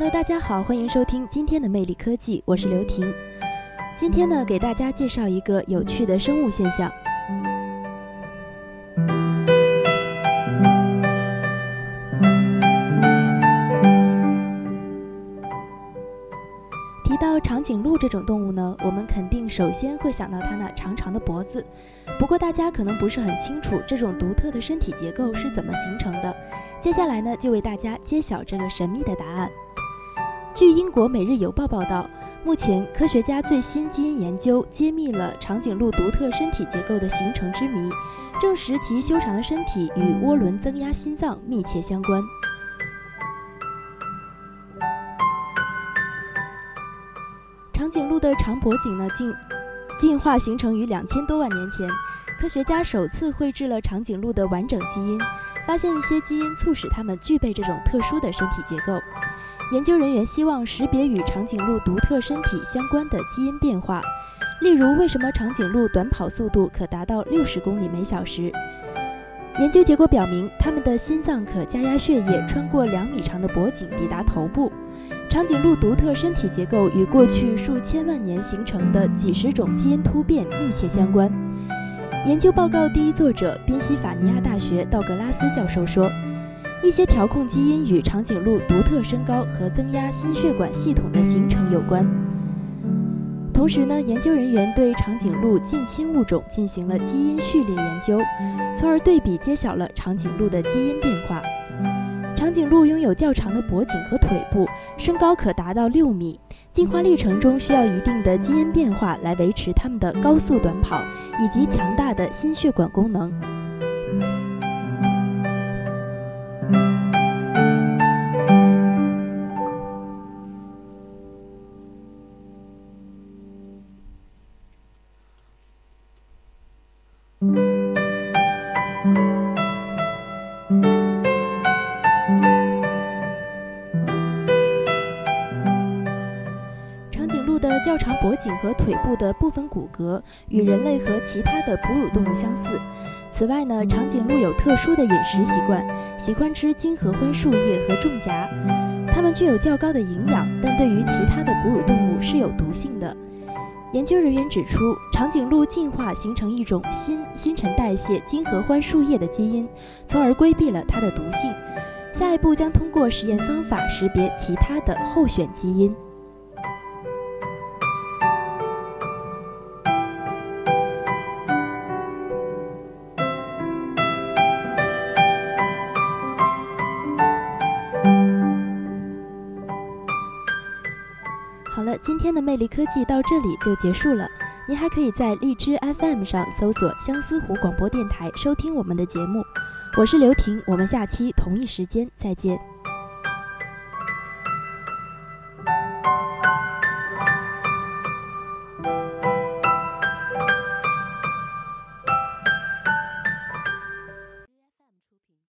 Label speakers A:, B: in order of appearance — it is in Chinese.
A: Hello，大家好，欢迎收听今天的魅力科技，我是刘婷。今天呢，给大家介绍一个有趣的生物现象。提到长颈鹿这种动物呢，我们肯定首先会想到它那长长的脖子。不过大家可能不是很清楚这种独特的身体结构是怎么形成的。接下来呢，就为大家揭晓这个神秘的答案。据英国《每日邮报》报道。目前，科学家最新基因研究揭秘了长颈鹿独特身体结构的形成之谜，证实其修长的身体与涡轮增压心脏密切相关。长颈鹿的长脖颈呢，进进化形成于两千多万年前，科学家首次绘制了长颈鹿的完整基因，发现一些基因促使它们具备这种特殊的身体结构。研究人员希望识别与长颈鹿独特身体相关的基因变化，例如为什么长颈鹿短跑速度可达到六十公里每小时。研究结果表明，它们的心脏可加压血液穿过两米长的脖颈抵达头部。长颈鹿独特身体结构与过去数千万年形成的几十种基因突变密切相关。研究报告第一作者宾夕法尼亚大学道格拉斯教授说。一些调控基因与长颈鹿独特身高和增压心血管系统的形成有关。同时呢，研究人员对长颈鹿近亲物种进行了基因序列研究，从而对比揭晓了长颈鹿的基因变化。长颈鹿拥有较长的脖颈和腿部，身高可达到六米。进化历程中需要一定的基因变化来维持它们的高速短跑以及强大的心血管功能。长颈鹿的较长脖颈和腿部的部分骨骼与人类和其他的哺乳动物相似。此外呢，长颈鹿有特殊的饮食习惯，喜欢吃金合欢树叶和重荚。它们具有较高的营养，但对于其他的哺乳动物是有毒性的。研究人员指出，长颈鹿进化形成一种新新陈代谢金合欢树叶的基因，从而规避了它的毒性。下一步将通过实验方法识别其他的候选基因。今天的魅力科技到这里就结束了。您还可以在荔枝 FM 上搜索相思湖广播电台收听我们的节目。我是刘婷，我们下期同一时间再见。